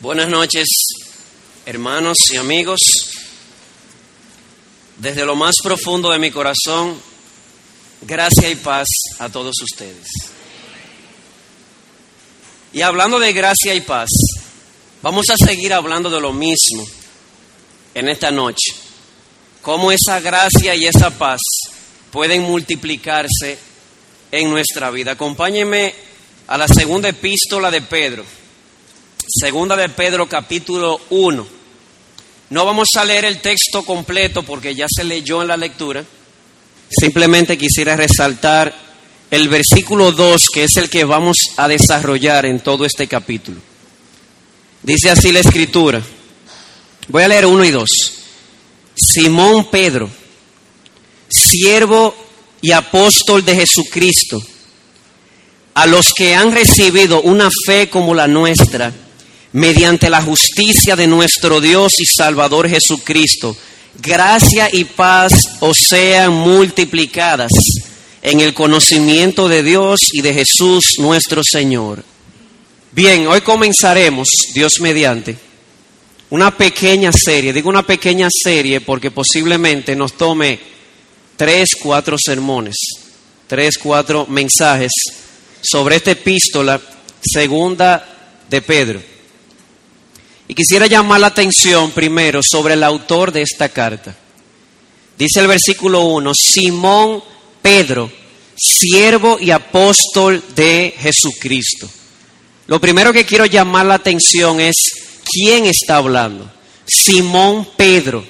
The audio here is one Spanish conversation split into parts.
Buenas noches, hermanos y amigos. Desde lo más profundo de mi corazón, gracia y paz a todos ustedes. Y hablando de gracia y paz, vamos a seguir hablando de lo mismo en esta noche. Cómo esa gracia y esa paz pueden multiplicarse en nuestra vida. Acompáñenme a la segunda epístola de Pedro. Segunda de Pedro capítulo 1. No vamos a leer el texto completo porque ya se leyó en la lectura. Simplemente quisiera resaltar el versículo 2 que es el que vamos a desarrollar en todo este capítulo. Dice así la escritura. Voy a leer uno y dos. Simón Pedro, siervo y apóstol de Jesucristo, a los que han recibido una fe como la nuestra, mediante la justicia de nuestro Dios y Salvador Jesucristo, gracia y paz os sean multiplicadas en el conocimiento de Dios y de Jesús nuestro Señor. Bien, hoy comenzaremos, Dios mediante, una pequeña serie. Digo una pequeña serie porque posiblemente nos tome tres, cuatro sermones, tres, cuatro mensajes sobre esta epístola segunda de Pedro. Y quisiera llamar la atención primero sobre el autor de esta carta. Dice el versículo 1, Simón Pedro, siervo y apóstol de Jesucristo. Lo primero que quiero llamar la atención es quién está hablando. Simón Pedro.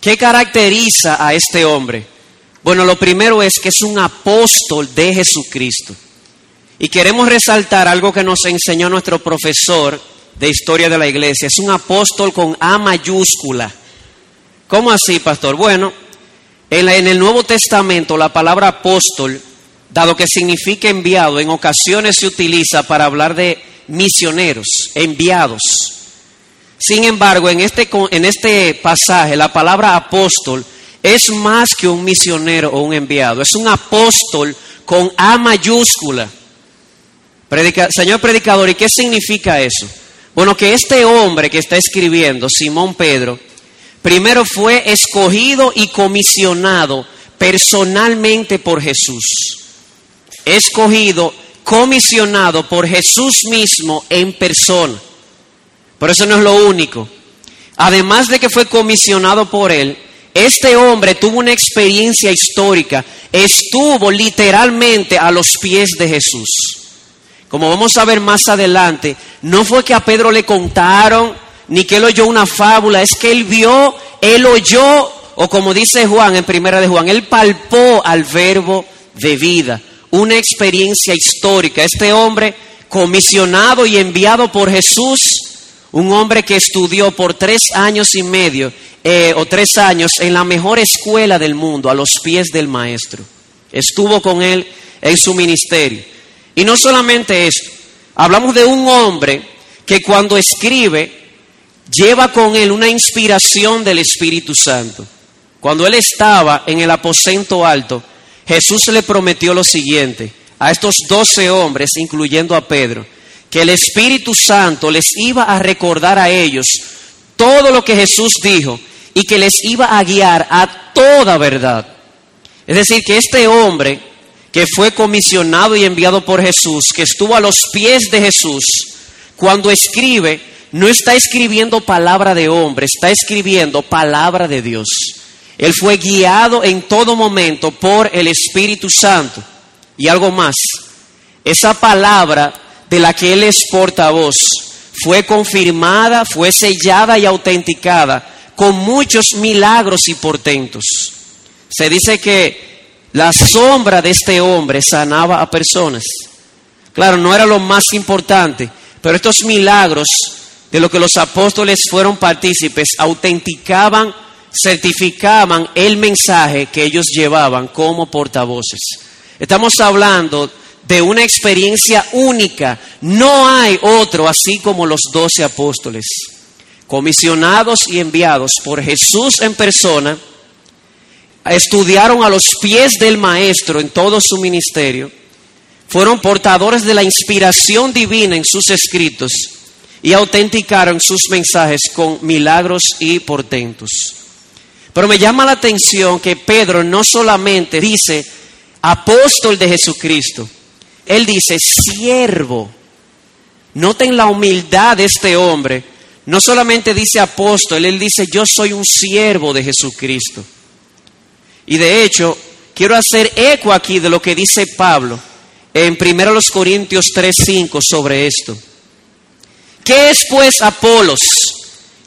¿Qué caracteriza a este hombre? Bueno, lo primero es que es un apóstol de Jesucristo. Y queremos resaltar algo que nos enseñó nuestro profesor de historia de la iglesia. Es un apóstol con A mayúscula. ¿Cómo así, pastor? Bueno, en, el Nuevo Testamento la palabra apóstol, dado que significa enviado, en ocasiones se utiliza para hablar de misioneros, enviados. Sin embargo, en este, en este pasaje la palabra apóstol es más que un misionero o un enviado, es un apóstol con A mayúscula. señor predicador, ¿y qué significa eso? Bueno, que este hombre que está escribiendo, Simón Pedro, primero fue escogido y comisionado personalmente por Jesús. Escogido, comisionado por Jesús mismo en persona. Por eso no es lo único. Además de que fue comisionado por él, este hombre tuvo una experiencia histórica, estuvo literalmente a los pies de Jesús como vamos a ver más adelante, no fue que a Pedro le contaron, ni que él oyó una fábula, es que él vio, él oyó, o como dice Juan en primera de Juan, él palpó al verbo de vida, una experiencia histórica. Este hombre comisionado y enviado por Jesús, un hombre que estudió por tres años y medio eh, o tres años en la mejor escuela del mundo, a los pies del maestro. Estuvo con él en su ministerio. Y no solamente eso, hablamos de un hombre que cuando escribe lleva con él una inspiración del Espíritu Santo. Cuando él estaba en el aposento alto, Jesús le prometió lo siguiente a estos doce hombres, incluyendo a Pedro, que el Espíritu Santo les iba a recordar a ellos todo lo que Jesús dijo y que les iba a guiar a toda verdad. Es decir, que este hombre que fue comisionado y enviado por Jesús, que estuvo a los pies de Jesús, cuando escribe, no está escribiendo palabra de hombre, está escribiendo palabra de Dios. Él fue guiado en todo momento por el Espíritu Santo. Y algo más, esa palabra de la que Él es portavoz fue confirmada, fue sellada y autenticada con muchos milagros y portentos. Se dice que la sombra de este hombre sanaba a personas. Claro, no era lo más importante, pero estos milagros de lo que los apóstoles fueron partícipes autenticaban, certificaban el mensaje que ellos llevaban como portavoces. Estamos hablando de una experiencia única. No hay otro así como los doce apóstoles, comisionados y enviados por Jesús en persona estudiaron a los pies del Maestro en todo su ministerio, fueron portadores de la inspiración divina en sus escritos y autenticaron sus mensajes con milagros y portentos. Pero me llama la atención que Pedro no solamente dice apóstol de Jesucristo, él dice siervo. Noten la humildad de este hombre. No solamente dice apóstol, él dice yo soy un siervo de Jesucristo. Y de hecho, quiero hacer eco aquí de lo que dice Pablo en 1 Corintios 3:5 sobre esto. ¿Qué es pues Apolos?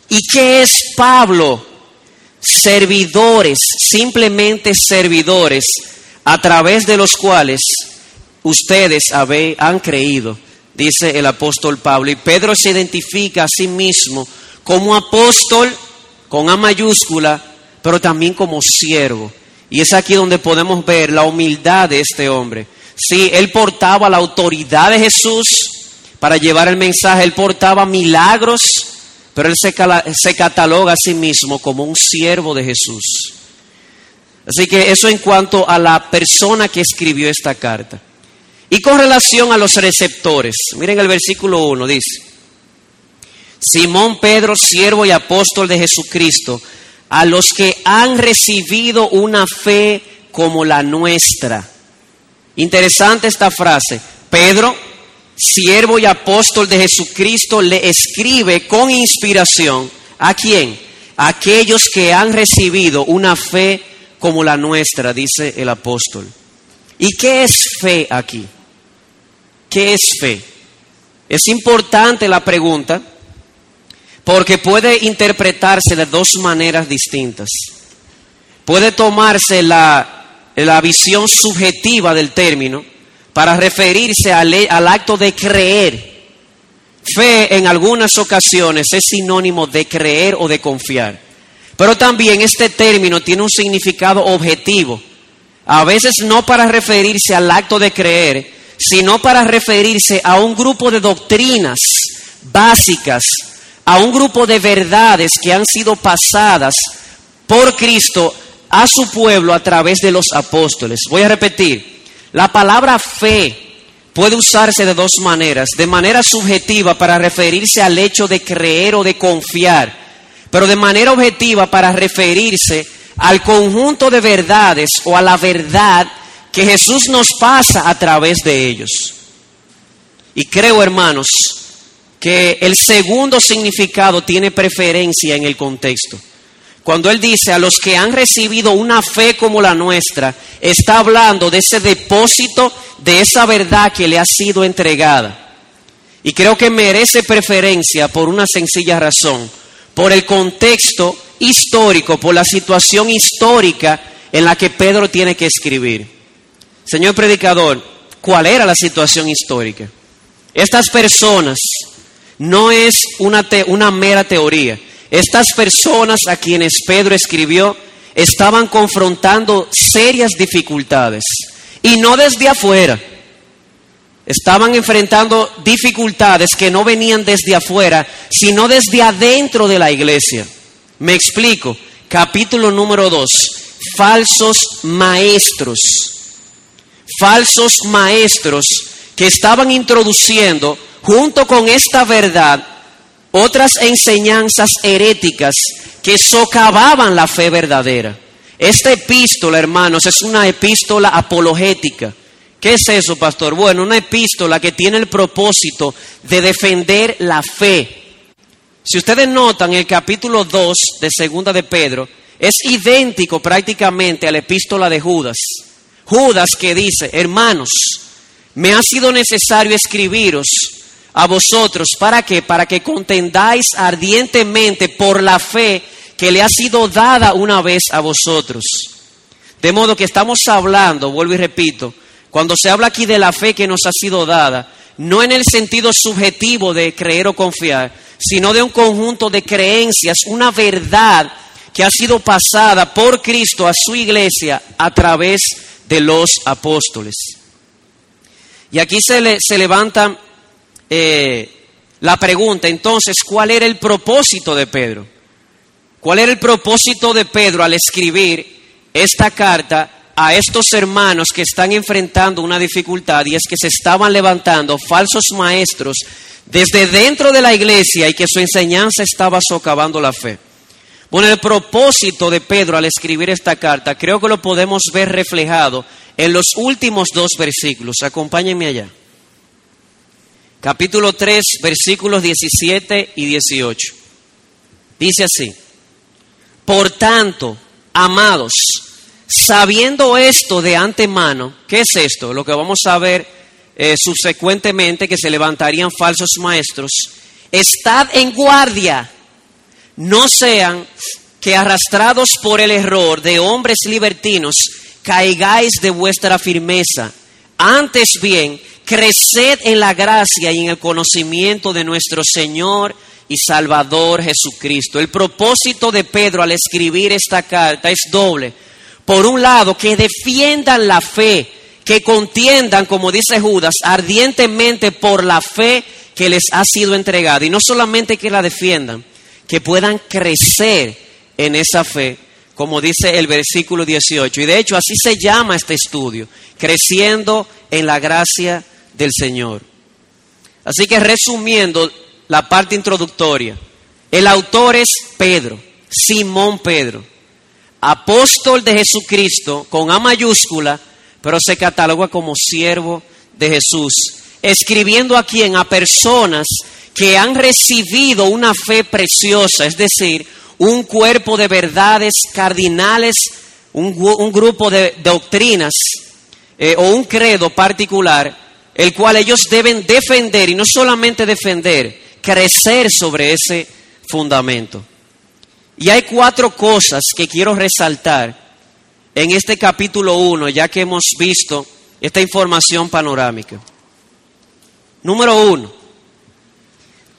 ¿Y qué es Pablo? Servidores, simplemente servidores, a través de los cuales ustedes han creído, dice el apóstol Pablo. Y Pedro se identifica a sí mismo como apóstol con A mayúscula, pero también como siervo. Y es aquí donde podemos ver la humildad de este hombre. Sí, él portaba la autoridad de Jesús para llevar el mensaje, él portaba milagros, pero él se, se cataloga a sí mismo como un siervo de Jesús. Así que eso en cuanto a la persona que escribió esta carta. Y con relación a los receptores, miren el versículo 1, dice, Simón Pedro, siervo y apóstol de Jesucristo, a los que han recibido una fe como la nuestra. Interesante esta frase. Pedro, siervo y apóstol de Jesucristo, le escribe con inspiración a quién? A aquellos que han recibido una fe como la nuestra, dice el apóstol. ¿Y qué es fe aquí? ¿Qué es fe? Es importante la pregunta porque puede interpretarse de dos maneras distintas. Puede tomarse la, la visión subjetiva del término para referirse al, al acto de creer. Fe en algunas ocasiones es sinónimo de creer o de confiar. Pero también este término tiene un significado objetivo. A veces no para referirse al acto de creer, sino para referirse a un grupo de doctrinas básicas a un grupo de verdades que han sido pasadas por Cristo a su pueblo a través de los apóstoles. Voy a repetir, la palabra fe puede usarse de dos maneras, de manera subjetiva para referirse al hecho de creer o de confiar, pero de manera objetiva para referirse al conjunto de verdades o a la verdad que Jesús nos pasa a través de ellos. Y creo, hermanos, que el segundo significado tiene preferencia en el contexto. Cuando él dice a los que han recibido una fe como la nuestra, está hablando de ese depósito, de esa verdad que le ha sido entregada. Y creo que merece preferencia por una sencilla razón, por el contexto histórico, por la situación histórica en la que Pedro tiene que escribir. Señor predicador, ¿cuál era la situación histórica? Estas personas no es una, una mera teoría. Estas personas a quienes Pedro escribió estaban confrontando serias dificultades y no desde afuera. Estaban enfrentando dificultades que no venían desde afuera, sino desde adentro de la iglesia. Me explico. Capítulo número 2. Falsos maestros. Falsos maestros que estaban introduciendo junto con esta verdad, otras enseñanzas heréticas que socavaban la fe verdadera. Esta epístola, hermanos, es una epístola apologética. ¿Qué es eso, pastor? Bueno, una epístola que tiene el propósito de defender la fe. Si ustedes notan, el capítulo 2 de Segunda de Pedro es idéntico prácticamente a la epístola de Judas. Judas que dice, hermanos, me ha sido necesario escribiros a vosotros. ¿Para qué? Para que contendáis ardientemente por la fe que le ha sido dada una vez a vosotros. De modo que estamos hablando, vuelvo y repito, cuando se habla aquí de la fe que nos ha sido dada, no en el sentido subjetivo de creer o confiar, sino de un conjunto de creencias, una verdad que ha sido pasada por Cristo a su iglesia a través de los apóstoles. Y aquí se, le, se levantan eh, la pregunta, entonces, ¿cuál era el propósito de Pedro? ¿Cuál era el propósito de Pedro al escribir esta carta a estos hermanos que están enfrentando una dificultad y es que se estaban levantando falsos maestros desde dentro de la iglesia y que su enseñanza estaba socavando la fe. Bueno, el propósito de Pedro al escribir esta carta creo que lo podemos ver reflejado en los últimos dos versículos. Acompáñenme allá. Capítulo 3, versículos 17 y 18. Dice así, por tanto, amados, sabiendo esto de antemano, ¿qué es esto? Lo que vamos a ver eh, subsecuentemente, que se levantarían falsos maestros, estad en guardia, no sean que arrastrados por el error de hombres libertinos, caigáis de vuestra firmeza. Antes bien, creced en la gracia y en el conocimiento de nuestro Señor y Salvador Jesucristo. El propósito de Pedro al escribir esta carta es doble. Por un lado, que defiendan la fe, que contiendan, como dice Judas, ardientemente por la fe que les ha sido entregada. Y no solamente que la defiendan, que puedan crecer en esa fe, como dice el versículo 18. Y de hecho así se llama este estudio, creciendo en la gracia del Señor. Así que resumiendo la parte introductoria, el autor es Pedro, Simón Pedro apóstol de Jesucristo con A mayúscula, pero se cataloga como siervo de Jesús, escribiendo aquí en a personas que han recibido una fe preciosa, es decir, un cuerpo de verdades cardinales, un, grupo de doctrinas eh, o un credo particular, el cual ellos deben defender y no solamente defender, crecer sobre ese fundamento. Y hay cuatro cosas que quiero resaltar en este capítulo 1, ya que hemos visto esta información panorámica. Número uno,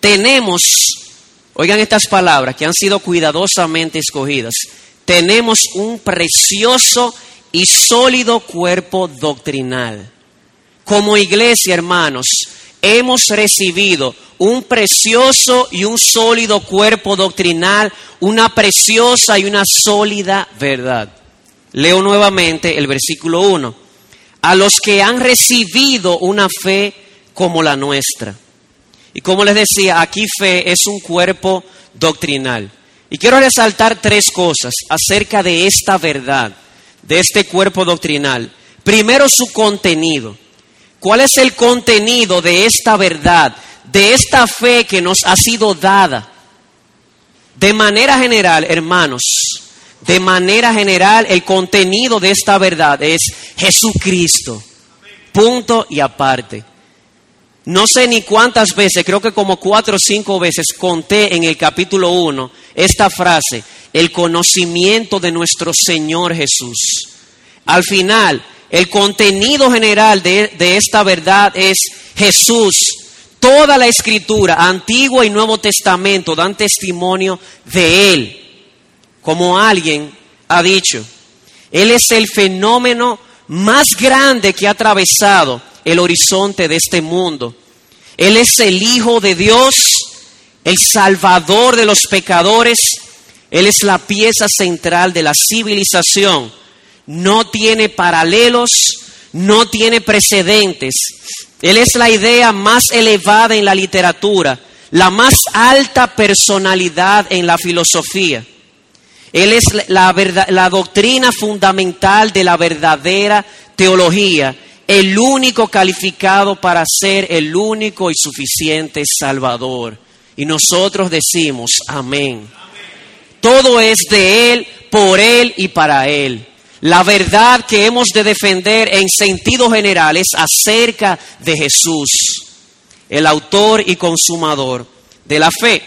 tenemos, oigan estas palabras que han sido cuidadosamente escogidas, tenemos un precioso y sólido cuerpo doctrinal. Como iglesia, hermanos, hemos recibido un precioso y un sólido cuerpo doctrinal, una preciosa y una sólida verdad. Leo nuevamente el versículo 1. A los que han recibido una fe como la nuestra. Y como les decía, aquí fe es un cuerpo doctrinal. Y quiero resaltar tres cosas acerca de esta verdad, de este cuerpo doctrinal. Primero, su contenido. ¿Cuál es el contenido de esta verdad, de esta fe que nos ha sido dada? De manera general, hermanos, de manera general, el contenido de esta verdad es Jesucristo. Punto y aparte. No sé ni cuántas veces, creo que como cuatro o cinco veces conté en el capítulo 1 esta frase, el conocimiento de nuestro Señor Jesús. Al final, el contenido general de, esta verdad es Jesús. Toda la escritura, Antiguo y Nuevo Testamento, dan testimonio de Él. Como alguien ha dicho, Él es el fenómeno más grande que ha atravesado el horizonte de este mundo. Él es el Hijo de Dios, el Salvador de los pecadores. Él es la pieza central de la civilización no tiene paralelos, no tiene precedentes. Él es la idea más elevada en la literatura, la más alta personalidad en la filosofía. Él es la, la doctrina fundamental de la verdadera teología, el único calificado para ser el único y suficiente Salvador. Y nosotros decimos, amén. Todo es de Él, por Él y para Él. La verdad que hemos de defender en sentido general es acerca de Jesús, el autor y consumador de la fe.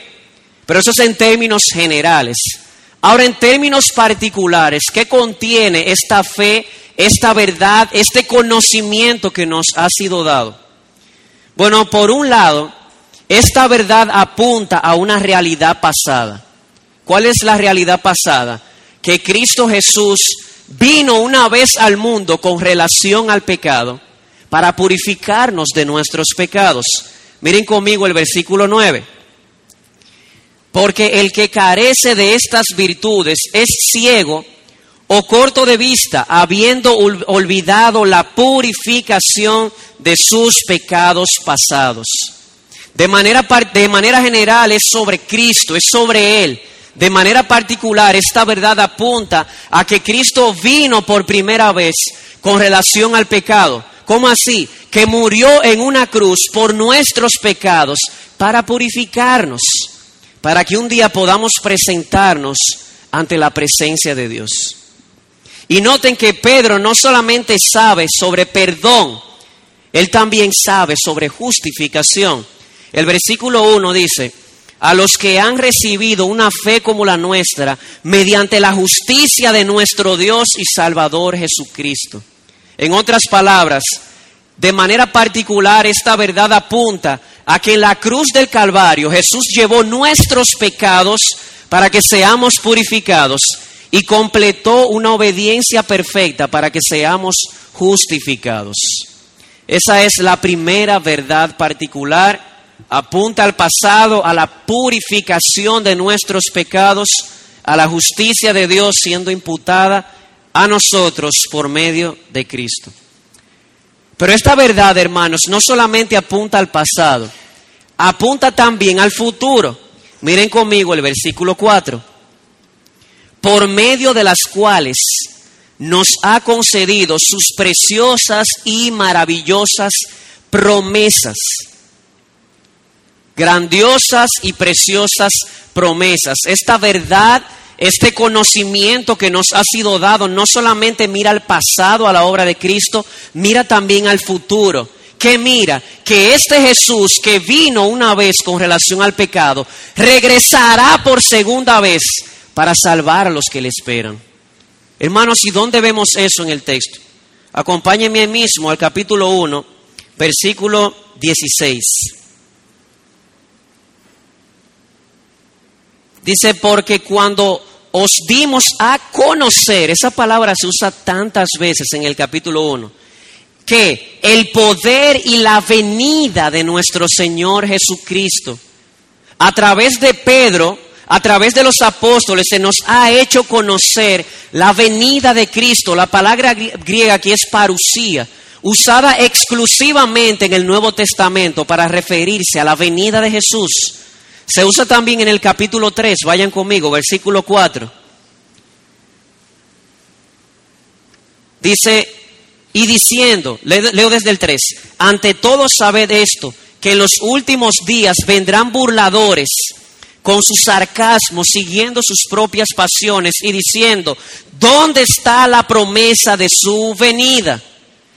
Pero eso es en términos generales. Ahora, en términos particulares, ¿qué contiene esta fe, esta verdad, este conocimiento que nos ha sido dado? Bueno, por un lado, esta verdad apunta a una realidad pasada. ¿Cuál es la realidad pasada? Que Cristo Jesús vino una vez al mundo con relación al pecado para purificarnos de nuestros pecados. Miren conmigo el versículo 9. Porque el que carece de estas virtudes es ciego, o corto de vista, habiendo olvidado la purificación de sus pecados pasados. De manera, de manera general es sobre Cristo, es sobre Él. De manera particular, esta verdad apunta a que Cristo vino por primera vez con relación al pecado. ¿Cómo así? Que murió en una cruz por nuestros pecados para purificarnos, para que un día podamos presentarnos ante la presencia de Dios. Y noten que Pedro no solamente sabe sobre perdón, él también sabe sobre justificación. El versículo 1 dice, a los que han recibido una fe como la nuestra, mediante la justicia de nuestro Dios y Salvador Jesucristo. En otras palabras, de manera particular esta verdad apunta a que en la cruz del Calvario Jesús llevó nuestros pecados para que seamos purificados y completó una obediencia perfecta para que seamos justificados. Esa es la primera verdad particular. Apunta al pasado, a la purificación de nuestros pecados, a la justicia de Dios siendo imputada a nosotros por medio de Cristo. Pero esta verdad, hermanos, no solamente apunta al pasado, apunta también al futuro. Miren conmigo el versículo 4. Por medio de las cuales nos ha concedido sus preciosas y maravillosas promesas. Grandiosas y preciosas promesas. Esta verdad este conocimiento que nos ha sido dado no solamente mira al pasado, a la obra de Cristo, mira también al futuro. Que mira que este Jesús que vino una vez con relación al pecado, regresará por segunda vez para salvar a los que le esperan. Hermanos, ¿y dónde vemos eso en el texto? Acompáñenme mismo al capítulo 1, versículo 16. Dice, porque cuando os dimos a conocer, esa palabra se usa tantas veces en el capítulo 1, que el poder y la venida de nuestro Señor Jesucristo, a través de Pedro, a través de los apóstoles, se nos ha hecho conocer la venida de Cristo. La palabra griega aquí es parusía, usada exclusivamente en el Nuevo Testamento para referirse a la venida de Jesús se usa también en el capítulo 3, vayan conmigo, versículo 4. Dice, y diciendo, leo desde el 3, ante todo sabed esto, que en los últimos días vendrán burladores con su sarcasmo, siguiendo sus propias pasiones y diciendo, ¿dónde está la promesa de su venida?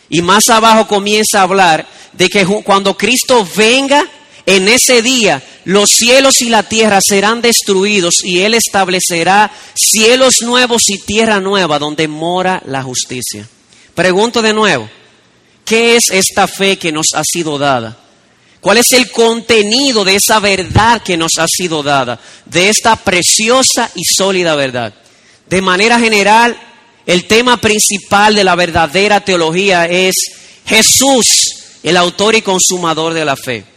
Y más abajo comienza a hablar de que cuando Cristo venga, en ese día los cielos y la tierra serán destruidos y Él establecerá cielos nuevos y tierra nueva donde mora la justicia. Pregunto de nuevo, ¿qué es esta fe que nos ha sido dada? ¿Cuál es el contenido de esa verdad que nos ha sido dada? De esta preciosa y sólida verdad. De manera general, el tema principal de la verdadera teología es Jesús, el autor y consumador de la fe.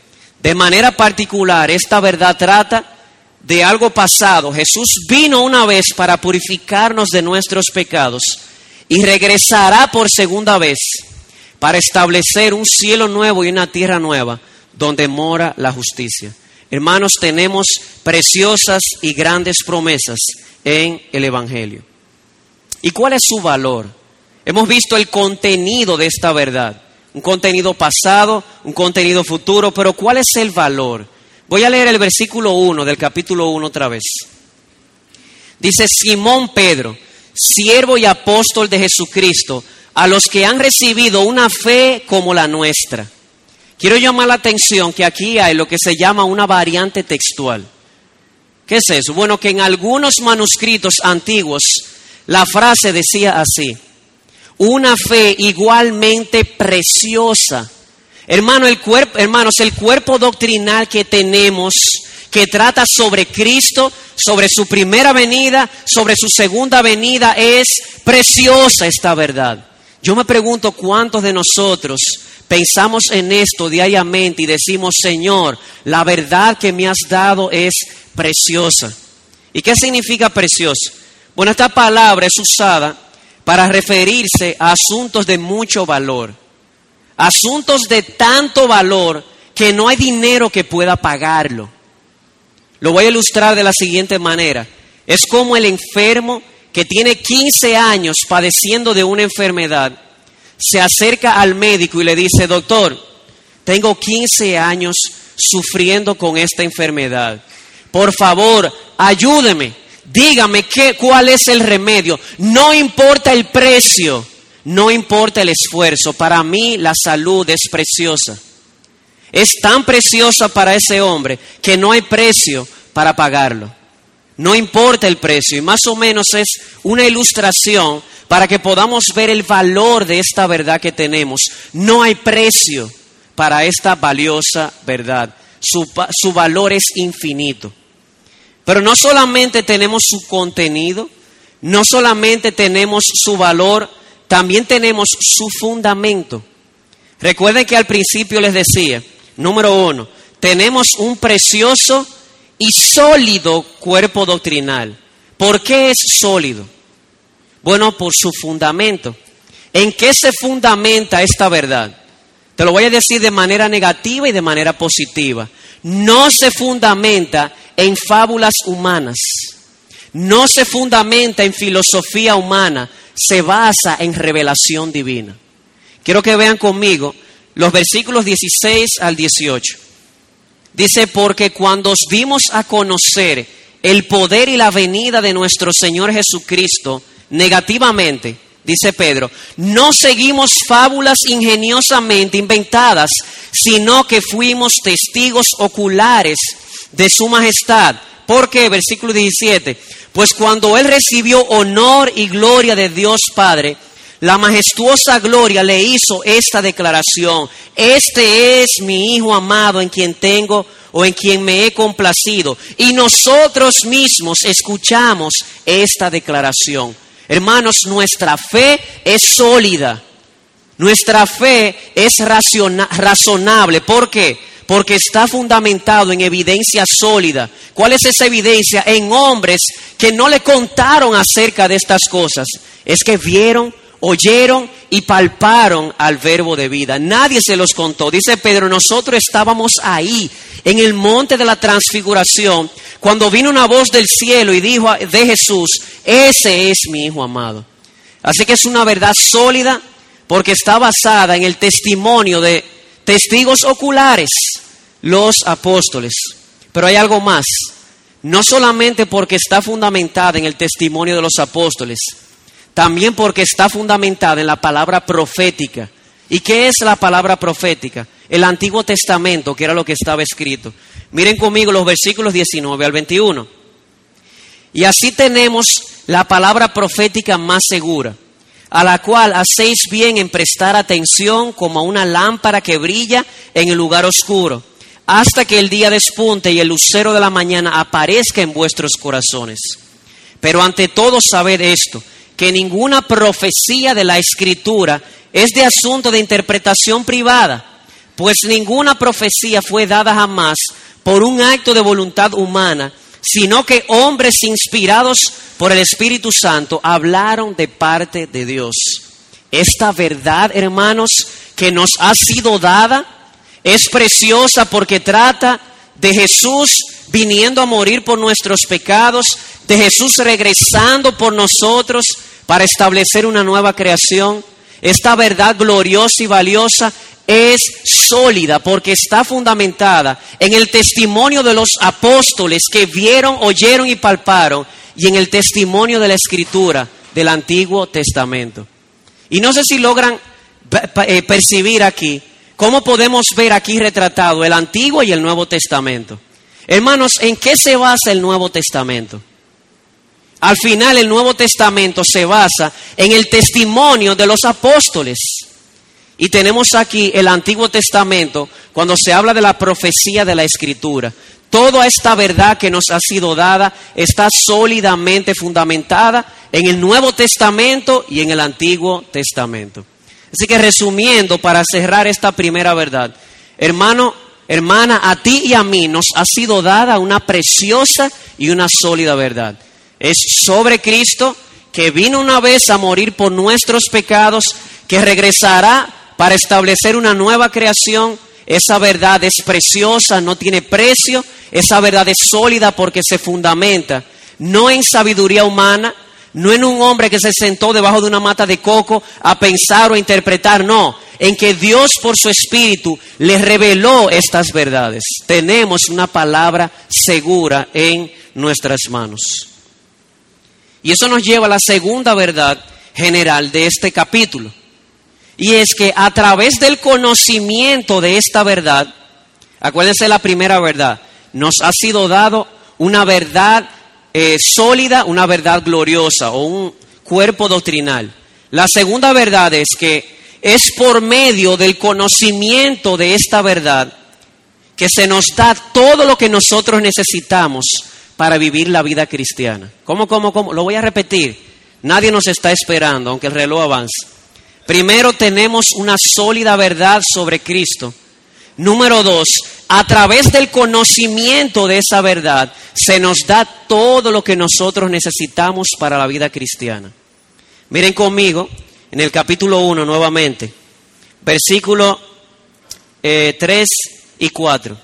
De manera particular, esta verdad trata de algo pasado. Jesús vino una vez para purificarnos de nuestros pecados y regresará por segunda vez para establecer un cielo nuevo y una tierra nueva donde mora la justicia. Hermanos, tenemos preciosas y grandes promesas en el Evangelio. ¿Y cuál es su valor? Hemos visto el contenido de esta verdad un contenido pasado, un contenido futuro, pero ¿cuál es el valor? Voy a leer el versículo 1 del capítulo 1 otra vez. Dice Simón Pedro, siervo y apóstol de Jesucristo, a los que han recibido una fe como la nuestra. Quiero llamar la atención que aquí hay lo que se llama una variante textual. ¿Qué es eso? Bueno, que en algunos manuscritos antiguos la frase decía así, una fe igualmente preciosa. Hermano, el cuerpo, hermanos, el cuerpo doctrinal que tenemos que trata sobre Cristo, sobre su primera venida, sobre su segunda venida, es preciosa esta verdad. Yo me pregunto cuántos de nosotros pensamos en esto diariamente y decimos, Señor, la verdad que me has dado es preciosa. ¿Y qué significa preciosa? Bueno, esta palabra es usada para referirse a asuntos de mucho valor, asuntos de tanto valor que no hay dinero que pueda pagarlo. Lo voy a ilustrar de la siguiente manera. Es como el enfermo que tiene 15 años padeciendo de una enfermedad, se acerca al médico y le dice, doctor, tengo 15 años sufriendo con esta enfermedad. Por favor, ayúdeme. Dígame qué, cuál es el remedio. No importa el precio, no importa el esfuerzo. Para mí la salud es preciosa. Es tan preciosa para ese hombre que no hay precio para pagarlo. No importa el precio. Y más o menos es una ilustración para que podamos ver el valor de esta verdad que tenemos. No hay precio para esta valiosa verdad. Su, su valor es infinito. Pero no solamente tenemos su contenido, no solamente tenemos su valor, también tenemos su fundamento. Recuerden que al principio les decía, número uno, tenemos un precioso y sólido cuerpo doctrinal. ¿Por qué es sólido? Bueno, por su fundamento. ¿En qué se fundamenta esta verdad? Te lo voy a decir de manera negativa y de manera positiva. No se fundamenta en fábulas humanas. No se fundamenta en filosofía humana. Se basa en revelación divina. Quiero que vean conmigo los versículos 16 al 18. Dice, porque cuando os dimos a conocer el poder y la venida de nuestro Señor Jesucristo negativamente, dice Pedro, no seguimos fábulas ingeniosamente inventadas, sino que fuimos testigos oculares de su majestad. ¿Por qué? Versículo 17. Pues cuando él recibió honor y gloria de Dios Padre, la majestuosa gloria le hizo esta declaración. Este es mi Hijo amado en quien tengo o en quien me he complacido. Y nosotros mismos escuchamos esta declaración. Hermanos, nuestra fe es sólida. Nuestra fe es razonable. ¿Por qué? Porque está fundamentado en evidencia sólida. ¿Cuál es esa evidencia? En hombres que no le contaron acerca de estas cosas. Es que vieron, oyeron y palparon al verbo de vida. Nadie se los contó. Dice Pedro, nosotros estábamos ahí, en el monte de la transfiguración, cuando vino una voz del cielo y dijo de Jesús, ese es mi Hijo amado. Así que es una verdad sólida porque está basada en el testimonio de testigos oculares, los apóstoles. Pero hay algo más, no solamente porque está fundamentada en el testimonio de los apóstoles, también porque está fundamentada en la palabra profética. ¿Y qué es la palabra profética? El Antiguo Testamento, que era lo que estaba escrito. Miren conmigo los versículos 19 al 21. Y así tenemos la palabra profética más segura, a la cual hacéis bien en prestar atención como a una lámpara que brilla en el lugar oscuro, hasta que el día despunte y el lucero de la mañana aparezca en vuestros corazones. Pero ante todo sabed esto, que ninguna profecía de la Escritura es de asunto de interpretación privada, pues ninguna profecía fue dada jamás por un acto de voluntad humana, sino que hombres inspirados por el Espíritu Santo hablaron de parte de Dios. Esta verdad, hermanos, que nos ha sido dada, es preciosa porque trata de Jesús viniendo a morir por nuestros pecados, de Jesús regresando por nosotros para establecer una nueva creación. Esta verdad gloriosa y valiosa es sólida porque está fundamentada en el testimonio de los apóstoles que vieron, oyeron y palparon y en el testimonio de la escritura del Antiguo Testamento. Y no sé si logran eh, percibir aquí cómo podemos ver aquí retratado el Antiguo y el Nuevo Testamento. Hermanos, ¿en qué se basa el Nuevo Testamento? Al final el Nuevo Testamento se basa en el testimonio de los apóstoles. Y tenemos aquí el Antiguo Testamento cuando se habla de la profecía de la Escritura. Toda esta verdad que nos ha sido dada está sólidamente fundamentada en el Nuevo Testamento y en el Antiguo Testamento. Así que resumiendo, para cerrar esta primera verdad, hermano, Hermana, a ti y a mí nos ha sido dada una preciosa y una sólida verdad. Es sobre Cristo que vino una vez a morir por nuestros pecados, que regresará para establecer una nueva creación. Esa verdad es preciosa, no tiene precio, esa verdad es sólida porque se fundamenta no en sabiduría humana, no en un hombre que se sentó debajo de una mata de coco a pensar o interpretar, no, en que Dios por su espíritu le reveló estas verdades. Tenemos una palabra segura en nuestras manos. Y eso nos lleva a la segunda verdad general de este capítulo. Y es que a través del conocimiento de esta verdad, acuérdense la primera verdad, nos ha sido dado una verdad eh, sólida, una verdad gloriosa o un cuerpo doctrinal. La segunda verdad es que es por medio del conocimiento de esta verdad que se nos da todo lo que nosotros necesitamos para vivir la vida cristiana. ¿Cómo, cómo, cómo? Lo voy a repetir. Nadie nos está esperando, aunque el reloj avance. Primero tenemos una sólida verdad sobre Cristo. Número dos, a través del conocimiento de esa verdad se nos da todo lo que nosotros necesitamos para la vida cristiana. Miren conmigo en el capítulo 1 nuevamente, versículo 3 eh, y 4.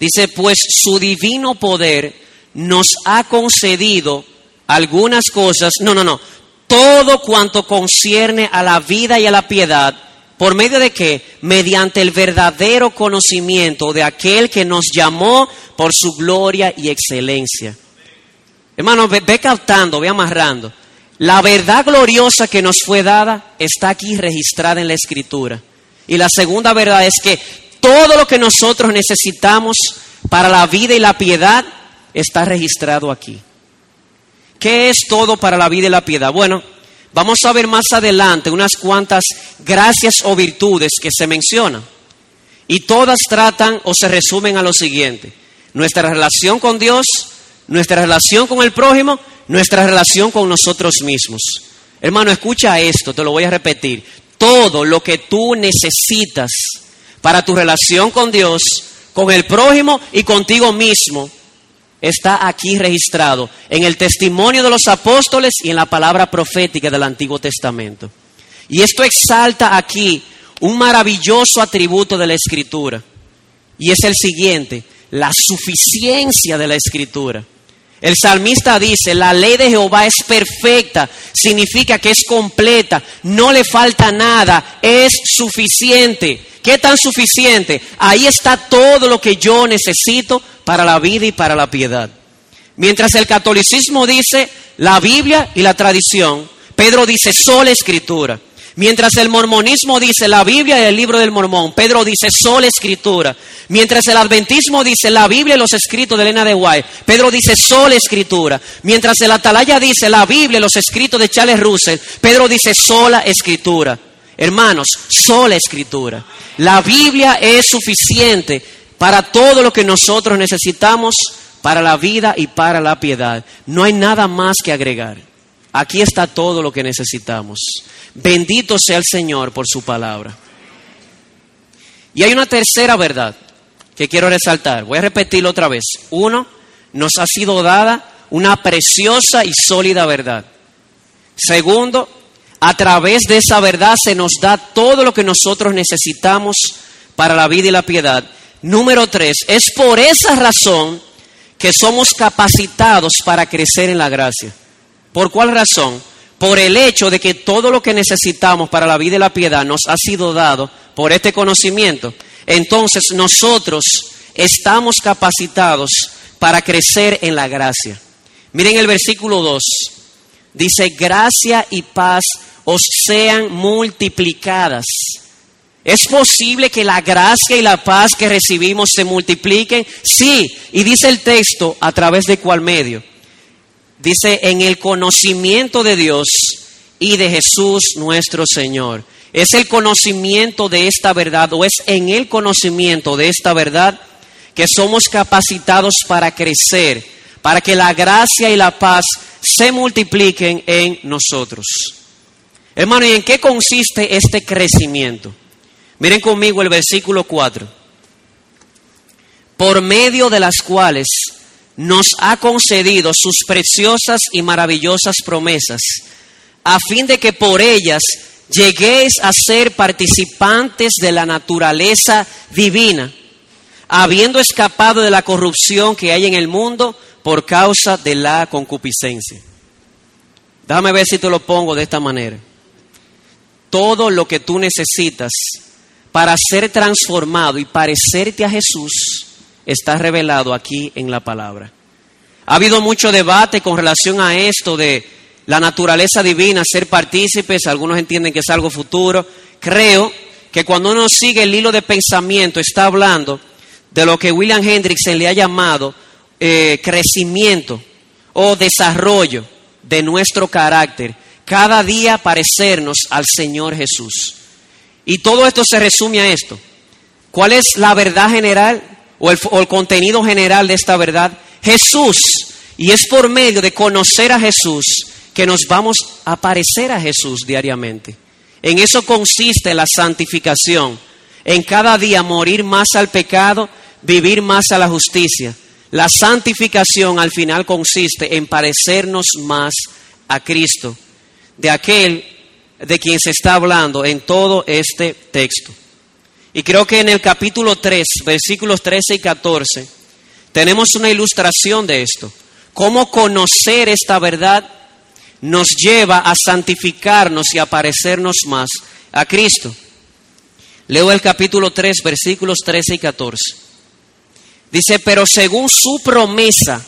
Dice, pues su divino poder nos ha concedido algunas cosas, no, no, no, todo cuanto concierne a la vida y a la piedad, ¿por medio de qué? Mediante el verdadero conocimiento de aquel que nos llamó por su gloria y excelencia. Hermano, ve, ve captando, ve amarrando. La verdad gloriosa que nos fue dada está aquí registrada en la Escritura. Y la segunda verdad es que todo lo que nosotros necesitamos para la vida y la piedad está registrado aquí. ¿Qué es todo para la vida y la piedad? Bueno, vamos a ver más adelante unas cuantas gracias o virtudes que se mencionan. Y todas tratan o se resumen a lo siguiente. Nuestra relación con Dios, nuestra relación con el prójimo, nuestra relación con nosotros mismos. Hermano, escucha esto, te lo voy a repetir. Todo lo que tú necesitas para tu relación con Dios, con el prójimo y contigo mismo, está aquí registrado en el testimonio de los apóstoles y en la palabra profética del Antiguo Testamento. Y esto exalta aquí un maravilloso atributo de la Escritura. Y es el siguiente, la suficiencia de la Escritura. El salmista dice, la ley de Jehová es perfecta, significa que es completa, no le falta nada, es suficiente. ¿Qué tan suficiente? Ahí está todo lo que yo necesito para la vida y para la piedad. Mientras el catolicismo dice la Biblia y la tradición, Pedro dice sola escritura. Mientras el mormonismo dice la Biblia y el libro del mormón, Pedro dice sola escritura. Mientras el adventismo dice la Biblia y los escritos de Elena de White, Pedro dice sola escritura. Mientras el atalaya dice la Biblia y los escritos de Charles Russell, Pedro dice sola escritura. Hermanos, sola escritura. La Biblia es suficiente para todo lo que nosotros necesitamos para la vida y para la piedad. No hay nada más que agregar. Aquí está todo lo que necesitamos. Bendito sea el Señor por su palabra. Y hay una tercera verdad que quiero resaltar. Voy a repetirlo otra vez. Uno, nos ha sido dada una preciosa y sólida verdad. Segundo, a través de esa verdad se nos da todo lo que nosotros necesitamos para la vida y la piedad. Número tres, es por esa razón que somos capacitados para crecer en la gracia. ¿Por cuál razón? Por el hecho de que todo lo que necesitamos para la vida y la piedad nos ha sido dado por este conocimiento. Entonces nosotros estamos capacitados para crecer en la gracia. Miren el versículo 2. Dice, gracia y paz os sean multiplicadas ¿Es posible que la gracia y la paz que recibimos se multipliquen? Sí, y dice el texto, ¿a través de cuál medio? Dice, en el conocimiento de Dios y de Jesús nuestro Señor. Es el conocimiento de esta verdad o es en el conocimiento de esta verdad que somos capacitados para crecer, para que la gracia y la paz se multipliquen en nosotros. Hermano, ¿y en qué consiste este crecimiento? Miren conmigo el versículo 4. Por medio de las cuales nos ha concedido sus preciosas y maravillosas promesas, a fin de que por ellas lleguéis a ser participantes de la naturaleza divina, habiendo escapado de la corrupción que hay en el mundo por causa de la concupiscencia. Déjame ver si te lo pongo de esta manera. Todo lo que tú necesitas para ser transformado y parecerte a Jesús está revelado aquí en la palabra. Ha habido mucho debate con relación a esto de la naturaleza divina, ser partícipes, algunos entienden que es algo futuro. Creo que cuando uno sigue el hilo de pensamiento está hablando de lo que William Hendrickson le ha llamado eh, crecimiento o desarrollo de nuestro carácter, cada día parecernos al Señor Jesús. Y todo esto se resume a esto. ¿Cuál es la verdad general o el, contenido general de esta verdad? Jesús. Y es por medio de conocer a Jesús que nos vamos a parecer a Jesús diariamente. En eso consiste la santificación, en cada día morir más al pecado, vivir más a la justicia. La santificación al final consiste en parecernos más a Cristo, de aquel de quien se está hablando en todo este texto. Y creo que en el capítulo 3, versículos 13 y 14, tenemos una ilustración de esto. Cómo conocer esta verdad nos lleva a santificarnos y a parecernos más a Cristo. Leo el capítulo 3, versículos 13 y 14. Dice, pero según su promesa,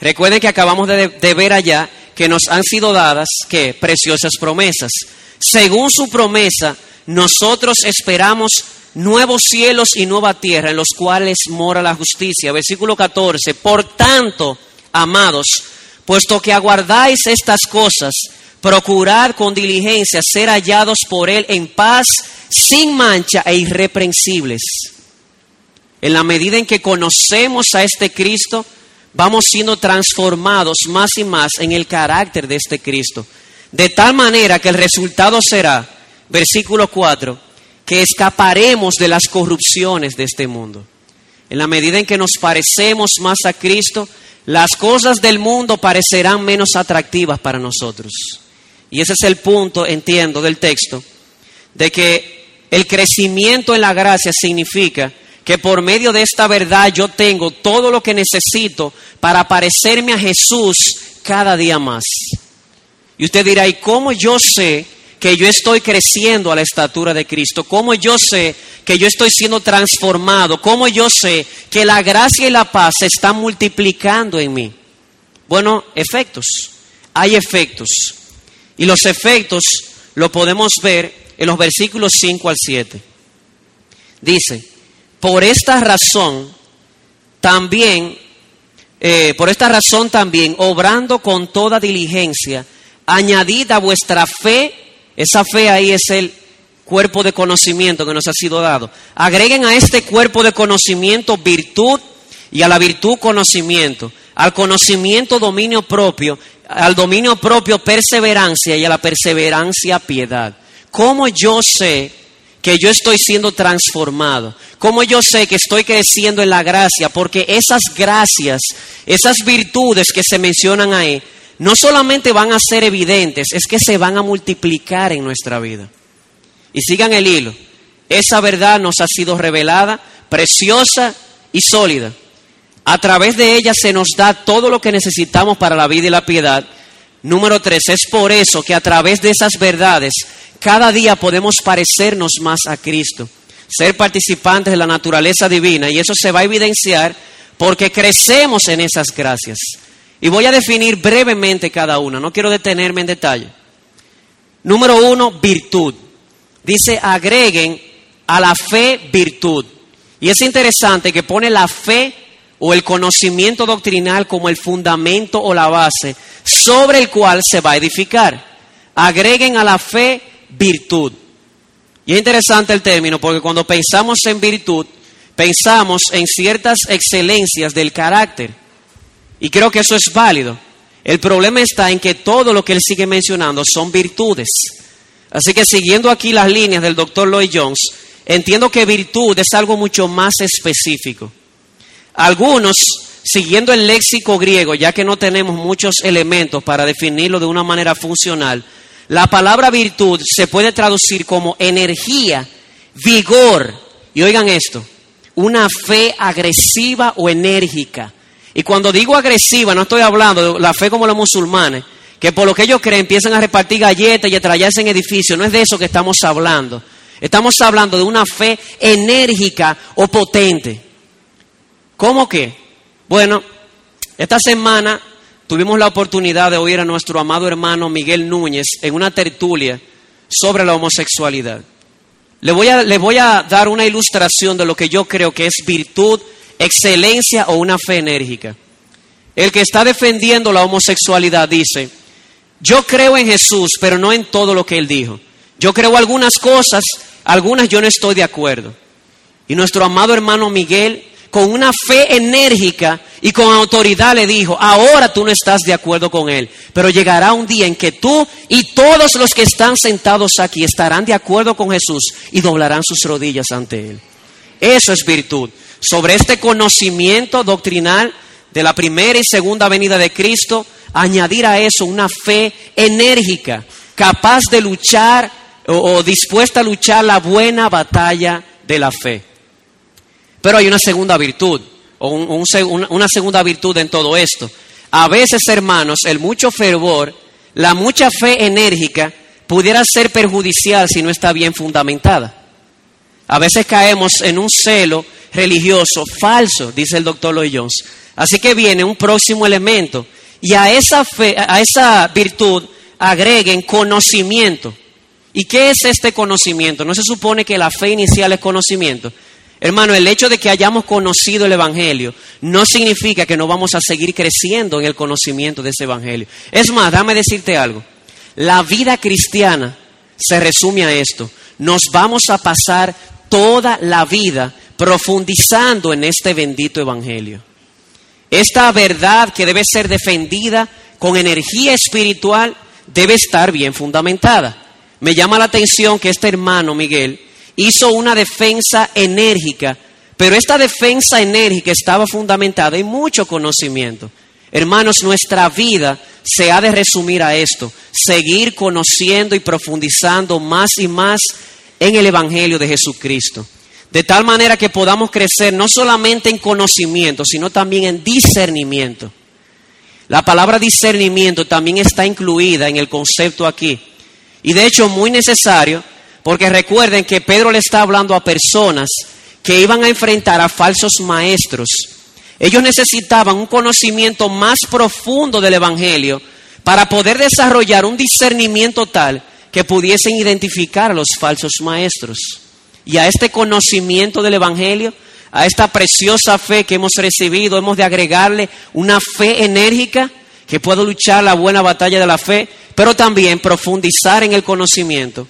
recuerden que acabamos de, de ver allá que nos han sido dadas, que preciosas promesas. Según su promesa, nosotros esperamos nuevos cielos y nueva tierra en los cuales mora la justicia. Versículo 14. Por tanto, amados, puesto que aguardáis estas cosas, procurad con diligencia ser hallados por Él en paz, sin mancha e irreprensibles. En la medida en que conocemos a este Cristo, vamos siendo transformados más y más en el carácter de este Cristo. De tal manera que el resultado será, versículo 4, que escaparemos de las corrupciones de este mundo. En la medida en que nos parecemos más a Cristo, las cosas del mundo parecerán menos atractivas para nosotros. Y ese es el punto, entiendo, del texto, de que el crecimiento en la gracia significa que por medio de esta verdad yo tengo todo lo que necesito para parecerme a Jesús cada día más. Y usted dirá, ¿y cómo yo sé que yo estoy creciendo a la estatura de Cristo? ¿Cómo yo sé que yo estoy siendo transformado? ¿Cómo yo sé que la gracia y la paz se están multiplicando en mí? Bueno, efectos. Hay efectos. Y los efectos lo podemos ver en los versículos 5 al 7. Dice, por esta razón, también, eh, por esta razón también, obrando con toda diligencia, añadid a vuestra fe, esa fe ahí es el cuerpo de conocimiento que nos ha sido dado. Agreguen a este cuerpo de conocimiento virtud y a la virtud conocimiento, al conocimiento dominio propio, al dominio propio perseverancia y a la perseverancia piedad. ¿Cómo yo sé que yo estoy siendo transformado? ¿Cómo yo sé que estoy creciendo en la gracia? Porque esas gracias, esas virtudes que se mencionan ahí, no solamente van a ser evidentes, es que se van a multiplicar en nuestra vida. Y sigan el hilo. Esa verdad nos ha sido revelada, preciosa y sólida. A través de ella se nos da todo lo que necesitamos para la vida y la piedad. Número tres, es por eso que a través de esas verdades cada día podemos parecernos más a Cristo, ser participantes de la naturaleza divina y eso se va a evidenciar porque crecemos en esas gracias. Y voy a definir brevemente cada una, no quiero detenerme en detalle. Número uno, virtud. Dice, agreguen a la fe virtud. Y es interesante que pone la fe o el conocimiento doctrinal como el fundamento o la base sobre el cual se va a edificar. Agreguen a la fe virtud. Y es interesante el término porque cuando pensamos en virtud, pensamos en ciertas excelencias del carácter. Y creo que eso es válido. El problema está en que todo lo que él sigue mencionando son virtudes. Así que siguiendo aquí las líneas del doctor Lloyd Jones, entiendo que virtud es algo mucho más específico. Algunos siguiendo el léxico griego, ya que no tenemos muchos elementos para definirlo de una manera funcional, la palabra virtud se puede traducir como energía, vigor, y oigan esto, una fe agresiva o enérgica. Y cuando digo agresiva, no estoy hablando de la fe como los musulmanes, que por lo que ellos creen empiezan a repartir galletas y a traerse en edificios. No es de eso que estamos hablando. Estamos hablando de una fe enérgica o potente. ¿Cómo que? Bueno, esta semana tuvimos la oportunidad de oír a nuestro amado hermano Miguel Núñez en una tertulia sobre la homosexualidad. Le voy, a, le voy a dar una ilustración de lo que yo creo que es virtud, excelencia o una fe enérgica. El que está defendiendo la homosexualidad dice, yo creo en Jesús, pero no en todo lo que él dijo. Yo creo algunas cosas, algunas yo no estoy de acuerdo. Y nuestro amado hermano Miguel, con una fe enérgica y con autoridad le dijo, ahora tú no estás de acuerdo con él, pero llegará un día en que tú y todos los que están sentados aquí estarán de acuerdo con Jesús y doblarán sus rodillas ante él. Eso es virtud. Sobre este conocimiento doctrinal de la primera y segunda venida de Cristo, añadir a eso una fe enérgica, capaz de luchar o, dispuesta a luchar la buena batalla de la fe. Pero hay una segunda virtud, o una segunda virtud en todo esto. A veces, hermanos, el mucho fervor, la mucha fe enérgica, pudiera ser perjudicial si no está bien fundamentada. A veces caemos en un celo religioso falso, dice el doctor Lloyd Jones. Así que viene un próximo elemento. Y a esa fe, a esa virtud agreguen conocimiento. ¿Y qué es este conocimiento? ¿No se supone que la fe inicial es conocimiento? Hermano, el hecho de que hayamos conocido el Evangelio no significa que no vamos a seguir creciendo en el conocimiento de ese Evangelio. Es más, dame decirte algo. La vida cristiana se resume a esto. Nos vamos a pasar toda la vida profundizando en este bendito Evangelio. Esta verdad que debe ser defendida con energía espiritual debe estar bien fundamentada. Me llama la atención que este hermano Miguel hizo una defensa enérgica, pero esta defensa enérgica estaba fundamentada en mucho conocimiento. Hermanos, nuestra vida se ha de resumir a esto, seguir conociendo y profundizando más y más en el Evangelio de Jesucristo. De tal manera que podamos crecer no solamente en conocimiento, sino también en discernimiento. La palabra discernimiento también está incluida en el concepto aquí. Y de hecho muy necesario, porque recuerden que Pedro le está hablando a personas que iban a enfrentar a falsos maestros. Ellos necesitaban un conocimiento más profundo del Evangelio para poder desarrollar un discernimiento tal que pudiesen identificar a los falsos maestros. Y a este conocimiento del Evangelio, a esta preciosa fe que hemos recibido, hemos de agregarle una fe enérgica que pueda luchar la buena batalla de la fe pero también profundizar en el conocimiento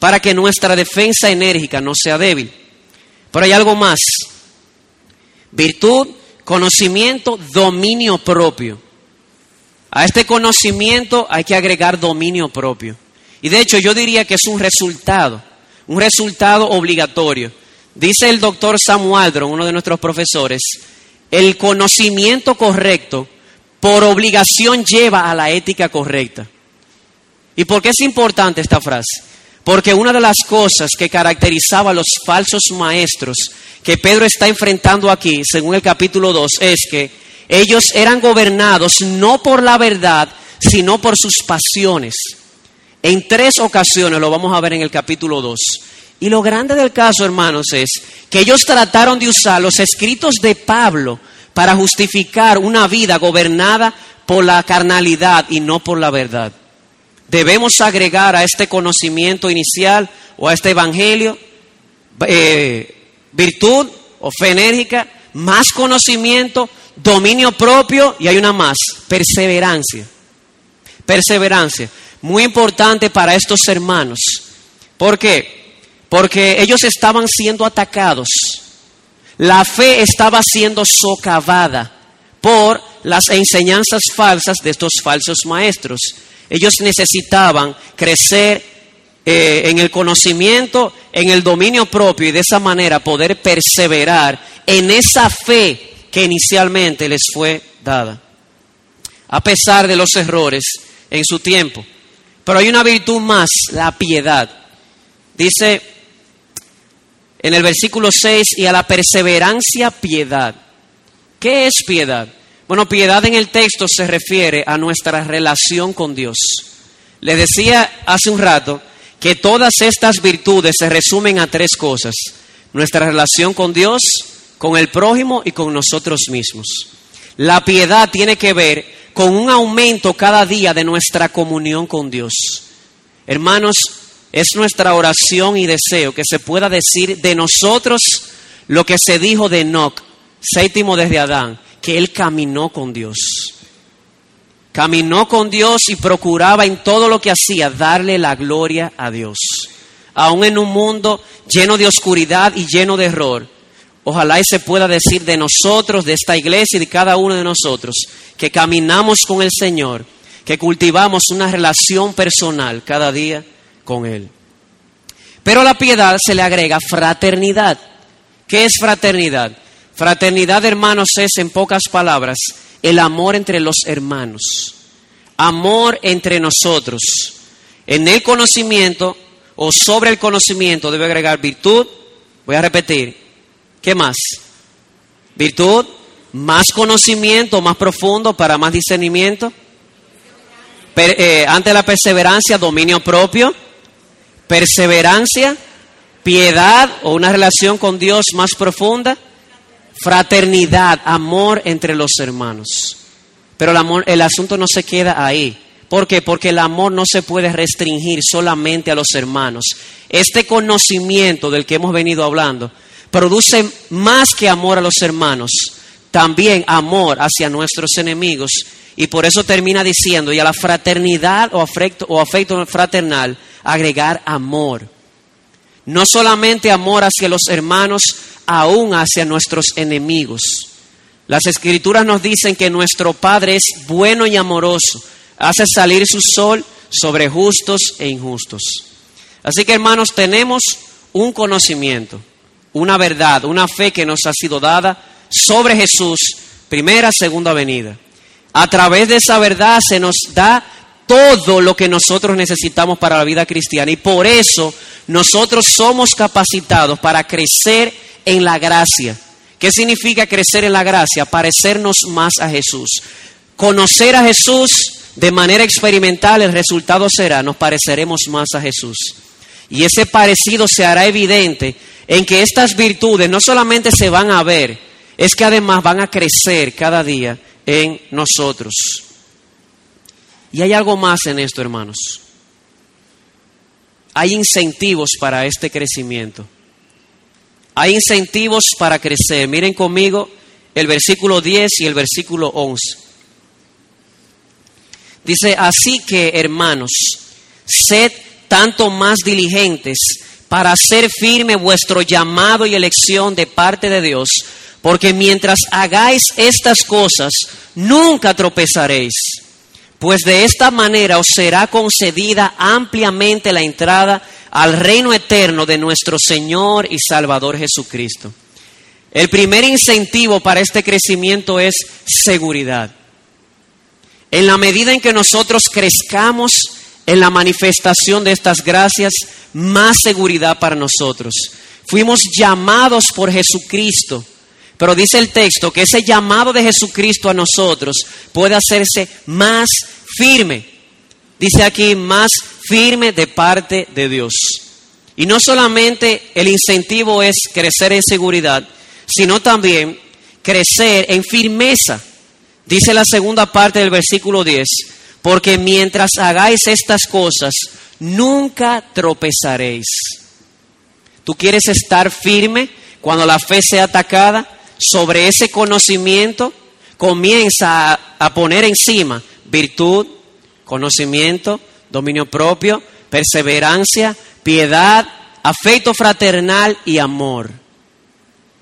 para que nuestra defensa enérgica no sea débil. Pero hay algo más. Virtud, conocimiento, dominio propio. A este conocimiento hay que agregar dominio propio. Y de hecho yo diría que es un resultado, un resultado obligatorio. Dice el doctor Sam Waldron, uno de nuestros profesores, el conocimiento correcto por obligación lleva a la ética correcta. ¿Y por qué es importante esta frase? Porque una de las cosas que caracterizaba a los falsos maestros que Pedro está enfrentando aquí, según el capítulo 2, es que ellos eran gobernados no por la verdad, sino por sus pasiones. En tres ocasiones lo vamos a ver en el capítulo 2. Y lo grande del caso, hermanos, es que ellos trataron de usar los escritos de Pablo para justificar una vida gobernada por la carnalidad y no por la verdad debemos agregar a este conocimiento inicial o a este evangelio eh, virtud o fe enérgica, más conocimiento, dominio propio y hay una más, perseverancia. Perseverancia, muy importante para estos hermanos. ¿Por qué? Porque ellos estaban siendo atacados. La fe estaba siendo socavada por las enseñanzas falsas de estos falsos maestros. Ellos necesitaban crecer eh, en el conocimiento, en el dominio propio y de esa manera poder perseverar en esa fe que inicialmente les fue dada, a pesar de los errores en su tiempo. Pero hay una virtud más, la piedad. Dice en el versículo 6, y a la perseverancia piedad. ¿Qué es piedad? Bueno, piedad en el texto se refiere a nuestra relación con Dios. Le decía hace un rato que todas estas virtudes se resumen a tres cosas. Nuestra relación con Dios, con el prójimo y con nosotros mismos. La piedad tiene que ver con un aumento cada día de nuestra comunión con Dios. Hermanos, es nuestra oración y deseo que se pueda decir de nosotros lo que se dijo de Enoch, séptimo desde Adán, que él caminó con Dios. Caminó con Dios y procuraba en todo lo que hacía darle la gloria a Dios. Aún en un mundo lleno de oscuridad y lleno de error, ojalá y se pueda decir de nosotros, de esta iglesia y de cada uno de nosotros, que caminamos con el Señor, que cultivamos una relación personal cada día con Él. Pero a la piedad se le agrega fraternidad. ¿Qué es fraternidad? Fraternidad, hermanos, es en pocas palabras el amor entre los hermanos, amor entre nosotros. En el conocimiento o sobre el conocimiento debe agregar virtud. Voy a repetir. ¿Qué más? Virtud, más conocimiento, más profundo para más discernimiento. Eh, ante la perseverancia, dominio propio. Perseverancia, piedad o una relación con Dios más profunda fraternidad, amor entre los hermanos. Pero el, amor, el asunto no se queda ahí. ¿Por qué? Porque el amor no se puede restringir solamente a los hermanos. Este conocimiento del que hemos venido hablando produce más que amor a los hermanos, también amor hacia nuestros enemigos. Y por eso termina diciendo, y a la fraternidad o afecto, o afecto fraternal, agregar amor. No solamente amor hacia los hermanos, aún hacia nuestros enemigos. Las escrituras nos dicen que nuestro Padre es bueno y amoroso, hace salir su sol sobre justos e injustos. Así que hermanos, tenemos un conocimiento, una verdad, una fe que nos ha sido dada sobre Jesús, primera, segunda venida. A través de esa verdad se nos da todo lo que nosotros necesitamos para la vida cristiana y por eso nosotros somos capacitados para crecer en la gracia. ¿Qué significa crecer en la gracia? Parecernos más a Jesús. Conocer a Jesús de manera experimental, el resultado será, nos pareceremos más a Jesús. Y ese parecido se hará evidente en que estas virtudes no solamente se van a ver, es que además van a crecer cada día en nosotros. Y hay algo más en esto, hermanos. Hay incentivos para este crecimiento. Hay incentivos para crecer. Miren conmigo el versículo 10 y el versículo 11. Dice, así que hermanos, sed tanto más diligentes para hacer firme vuestro llamado y elección de parte de Dios, porque mientras hagáis estas cosas, nunca tropezaréis, pues de esta manera os será concedida ampliamente la entrada al reino eterno de nuestro Señor y Salvador Jesucristo. El primer incentivo para este crecimiento es seguridad. En la medida en que nosotros crezcamos en la manifestación de estas gracias, más seguridad para nosotros. Fuimos llamados por Jesucristo, pero dice el texto que ese llamado de Jesucristo a nosotros puede hacerse más firme. Dice aquí, más firme de parte de Dios. Y no solamente el incentivo es crecer en seguridad, sino también crecer en firmeza. Dice la segunda parte del versículo 10, porque mientras hagáis estas cosas, nunca tropezaréis. ¿Tú quieres estar firme cuando la fe sea atacada? Sobre ese conocimiento comienza a, poner encima virtud, conocimiento, dominio propio, perseverancia, piedad, afecto fraternal y amor.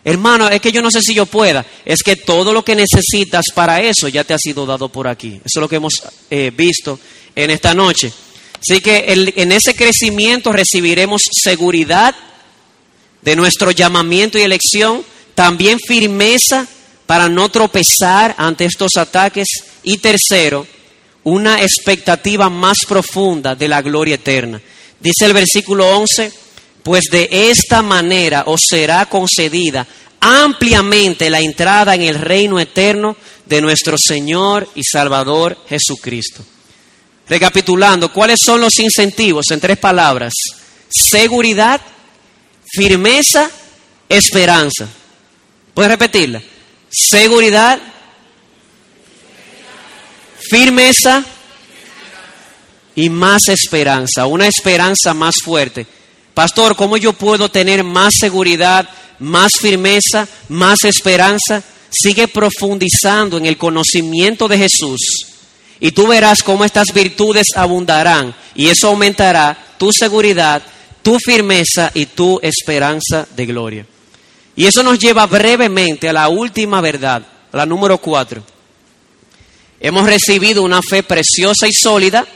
Hermano, es que yo no sé si yo pueda, es que todo lo que necesitas para eso ya te ha sido dado por aquí. Eso es lo que hemos eh, visto en esta noche. Así que en ese crecimiento recibiremos seguridad de nuestro llamamiento y elección, también firmeza para no tropezar ante estos ataques. Y tercero, una expectativa más profunda de la gloria eterna. Dice el versículo 11, pues de esta manera os será concedida ampliamente la entrada en el reino eterno de nuestro Señor y Salvador Jesucristo. Recapitulando, ¿cuáles son los incentivos en tres palabras? Seguridad, firmeza, esperanza. ¿Puedes repetirla? Seguridad, firmeza y más esperanza, una esperanza más fuerte. Pastor, ¿cómo yo puedo tener más seguridad, más firmeza, más esperanza? Sigue profundizando en el conocimiento de Jesús y tú verás cómo estas virtudes abundarán y eso aumentará tu seguridad, tu firmeza y tu esperanza de gloria. Y eso nos lleva brevemente a la última verdad, la número cuatro. Hemos recibido una fe preciosa y sólida.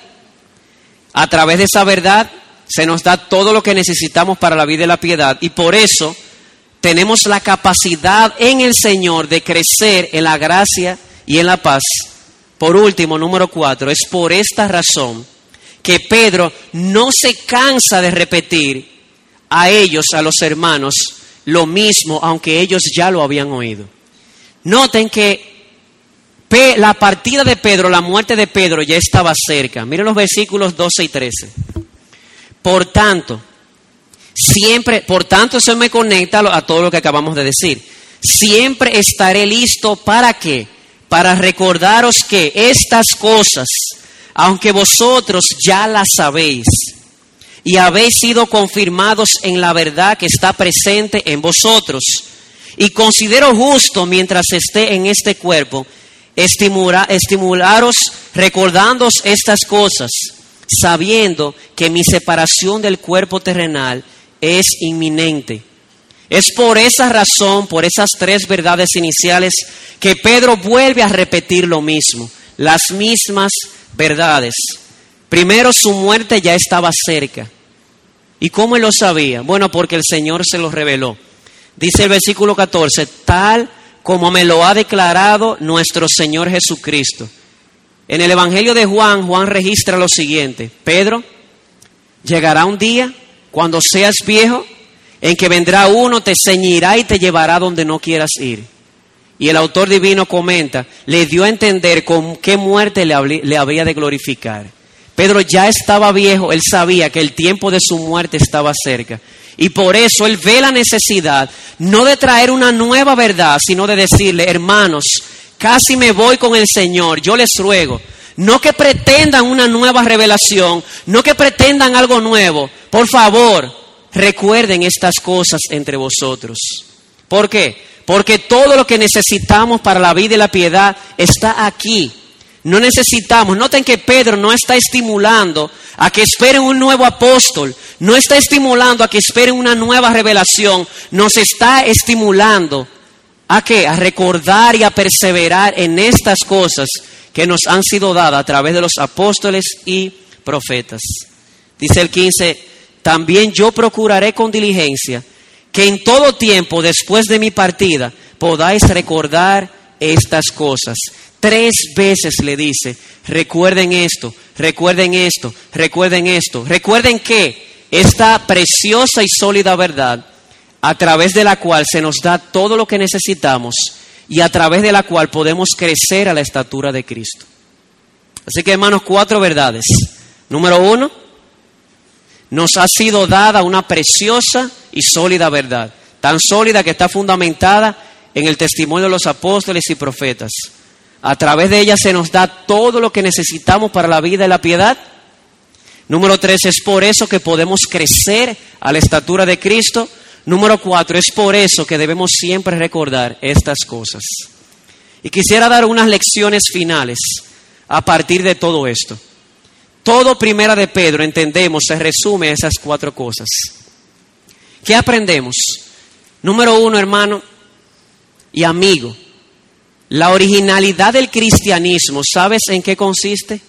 A través de esa verdad se nos da todo lo que necesitamos para la vida y la piedad. Y por eso tenemos la capacidad en el Señor de crecer en la gracia y en la paz. Por último, número cuatro, es por esta razón que Pedro no se cansa de repetir a ellos, a los hermanos, lo mismo, aunque ellos ya lo habían oído. Noten que la partida de Pedro, la muerte de Pedro ya estaba cerca. Miren los versículos 12 y 13. Por tanto, siempre, por tanto eso me conecta a todo lo que acabamos de decir. Siempre estaré listo para qué? Para recordaros que estas cosas, aunque vosotros ya las sabéis y habéis sido confirmados en la verdad que está presente en vosotros, y considero justo mientras esté en este cuerpo, estimularos recordándoos estas cosas, sabiendo que mi separación del cuerpo terrenal es inminente. Es por esa razón, por esas tres verdades iniciales, que Pedro vuelve a repetir lo mismo, las mismas verdades. Primero, su muerte ya estaba cerca. ¿Y cómo lo sabía? Bueno, porque el Señor se lo reveló. Dice el versículo 14, tal como me lo ha declarado nuestro Señor Jesucristo. En el Evangelio de Juan, Juan registra lo siguiente, Pedro, llegará un día cuando seas viejo en que vendrá uno, te ceñirá y te llevará donde no quieras ir. Y el autor divino comenta, le dio a entender con qué muerte le, habría de glorificar. Pedro ya estaba viejo, él sabía que el tiempo de su muerte estaba cerca. Y por eso él ve la necesidad no de traer una nueva verdad, sino de decirle, hermanos, casi me voy con el Señor, yo les ruego, no que pretendan una nueva revelación, no que pretendan algo nuevo, por favor, recuerden estas cosas entre vosotros. ¿Por qué? Porque todo lo que necesitamos para la vida y la piedad está aquí. No necesitamos, noten que Pedro no está estimulando a que esperen un nuevo apóstol, no está estimulando a que esperen una nueva revelación, nos está estimulando a que a recordar y a perseverar en estas cosas que nos han sido dadas a través de los apóstoles y profetas. Dice el 15, también yo procuraré con diligencia que en todo tiempo después de mi partida podáis recordar estas cosas Tres veces le dice, recuerden esto, recuerden esto, recuerden esto, recuerden que esta preciosa y sólida verdad, a través de la cual se nos da todo lo que necesitamos y a través de la cual podemos crecer a la estatura de Cristo. Así que hermanos, cuatro verdades. Número uno, nos ha sido dada una preciosa y sólida verdad, tan sólida que está fundamentada en el testimonio de los apóstoles y profetas. A través de ella se nos da todo lo que necesitamos para la vida y la piedad. Número tres, es por eso que podemos crecer a la estatura de Cristo. Número cuatro, es por eso que debemos siempre recordar estas cosas. Y quisiera dar unas lecciones finales a partir de todo esto. Todo primera de Pedro, entendemos, se resume a esas cuatro cosas. ¿Qué aprendemos? Número uno, hermano y amigo, la originalidad del cristianismo, ¿sabes en qué consiste?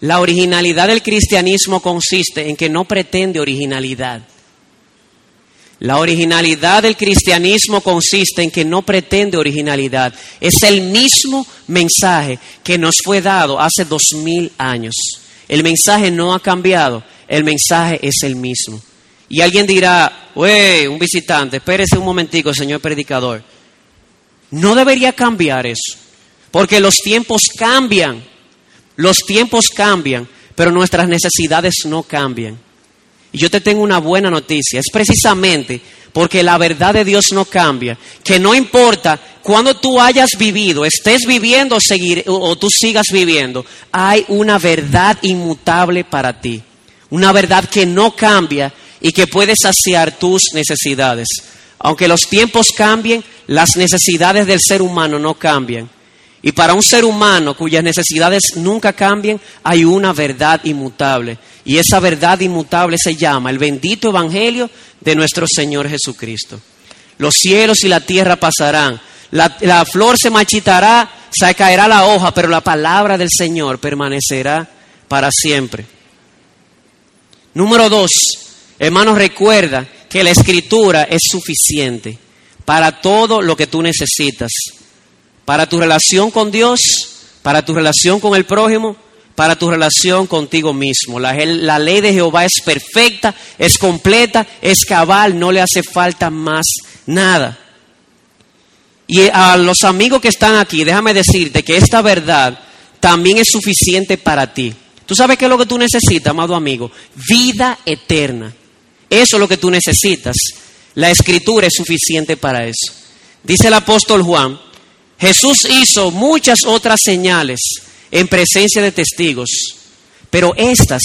La originalidad del cristianismo consiste en que no pretende originalidad. La originalidad del cristianismo consiste en que no pretende originalidad. Es el mismo mensaje que nos fue dado hace dos mil años. El mensaje no ha cambiado, el mensaje es el mismo. Y alguien dirá, wey, un visitante, espérese un momentico, señor predicador. No debería cambiar eso, porque los tiempos cambian, los tiempos cambian, pero nuestras necesidades no cambian. Y yo te tengo una buena noticia. Es precisamente porque la verdad de Dios no cambia. Que no importa cuando tú hayas vivido, estés viviendo seguir, o tú sigas viviendo, hay una verdad inmutable para ti. Una verdad que no cambia y que puede saciar tus necesidades. Aunque los tiempos cambien, las necesidades del ser humano no cambian. Y para un ser humano cuyas necesidades nunca cambien, hay una verdad inmutable. Y esa verdad inmutable se llama el bendito Evangelio de nuestro Señor Jesucristo. Los cielos y la tierra pasarán, la, flor se marchitará, se caerá la hoja, pero la palabra del Señor permanecerá para siempre. Número dos, hermanos, recuerda que la escritura es suficiente para todo lo que tú necesitas para tu relación con Dios, para tu relación con el prójimo, para tu relación contigo mismo. La, ley de Jehová es perfecta, es completa, es cabal, no le hace falta más nada. Y a los amigos que están aquí, déjame decirte que esta verdad también es suficiente para ti. ¿Tú sabes qué es lo que tú necesitas, amado amigo? Vida eterna. Eso es lo que tú necesitas. La escritura es suficiente para eso. Dice el apóstol Juan, Jesús hizo muchas otras señales en presencia de testigos, pero estas,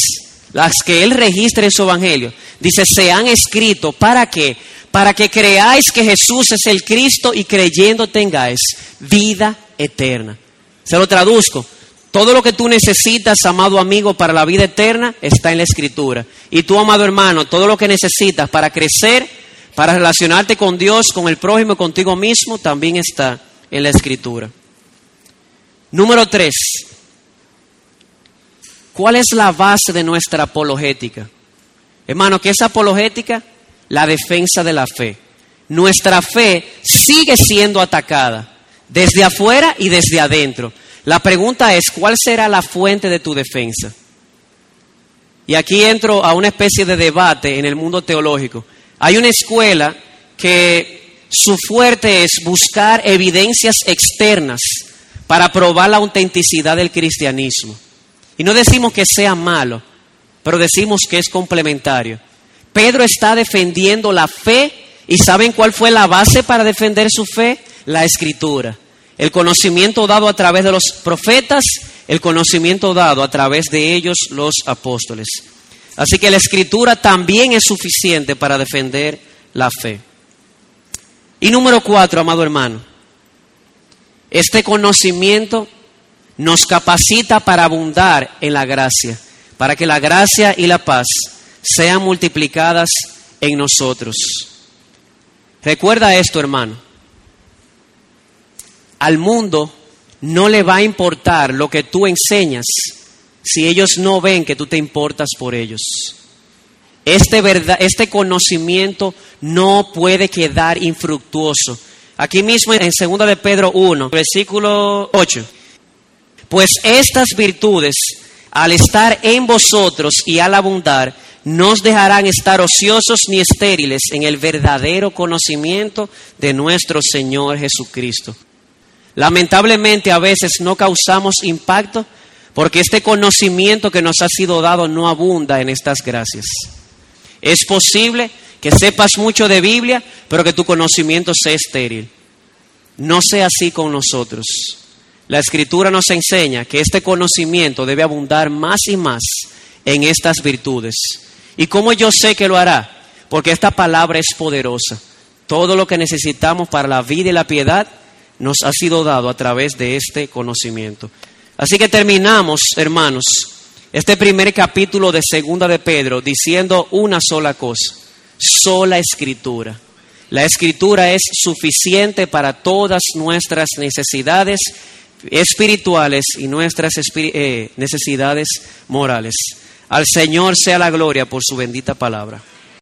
las que él registra en su evangelio, dice, se han escrito para qué? Para que creáis que Jesús es el Cristo y creyendo tengáis vida eterna. Se lo traduzco. Todo lo que tú necesitas, amado amigo, para la vida eterna está en la Escritura. Y tú, amado hermano, todo lo que necesitas para crecer, para relacionarte con Dios, con el prójimo contigo mismo, también está en la escritura. Número tres, ¿cuál es la base de nuestra apologética? Hermano, ¿qué es apologética? La defensa de la fe. Nuestra fe sigue siendo atacada desde afuera y desde adentro. La pregunta es, ¿cuál será la fuente de tu defensa? Y aquí entro a una especie de debate en el mundo teológico. Hay una escuela que su fuerte es buscar evidencias externas para probar la autenticidad del cristianismo. Y no decimos que sea malo, pero decimos que es complementario. Pedro está defendiendo la fe y ¿saben cuál fue la base para defender su fe? La escritura. El conocimiento dado a través de los profetas, el conocimiento dado a través de ellos los apóstoles. Así que la escritura también es suficiente para defender la fe. Y número cuatro, amado hermano, este conocimiento nos capacita para abundar en la gracia, para que la gracia y la paz sean multiplicadas en nosotros. Recuerda esto, hermano. Al mundo no le va a importar lo que tú enseñas si ellos no ven que tú te importas por ellos. Este, verdad, este conocimiento no puede quedar infructuoso. Aquí mismo en 2 de Pedro 1, versículo 8. Pues estas virtudes, al estar en vosotros y al abundar, nos dejarán estar ociosos ni estériles en el verdadero conocimiento de nuestro Señor Jesucristo. Lamentablemente a veces no causamos impacto porque este conocimiento que nos ha sido dado no abunda en estas gracias. Es posible que sepas mucho de Biblia, pero que tu conocimiento sea estéril. No sea así con nosotros. La escritura nos enseña que este conocimiento debe abundar más y más en estas virtudes. ¿Y cómo yo sé que lo hará? Porque esta palabra es poderosa. Todo lo que necesitamos para la vida y la piedad nos ha sido dado a través de este conocimiento. Así que terminamos, hermanos, este primer capítulo de Segunda de Pedro diciendo una sola cosa, sola escritura. La escritura es suficiente para todas nuestras necesidades espirituales y nuestras eh, necesidades morales. Al Señor sea la gloria por su bendita palabra.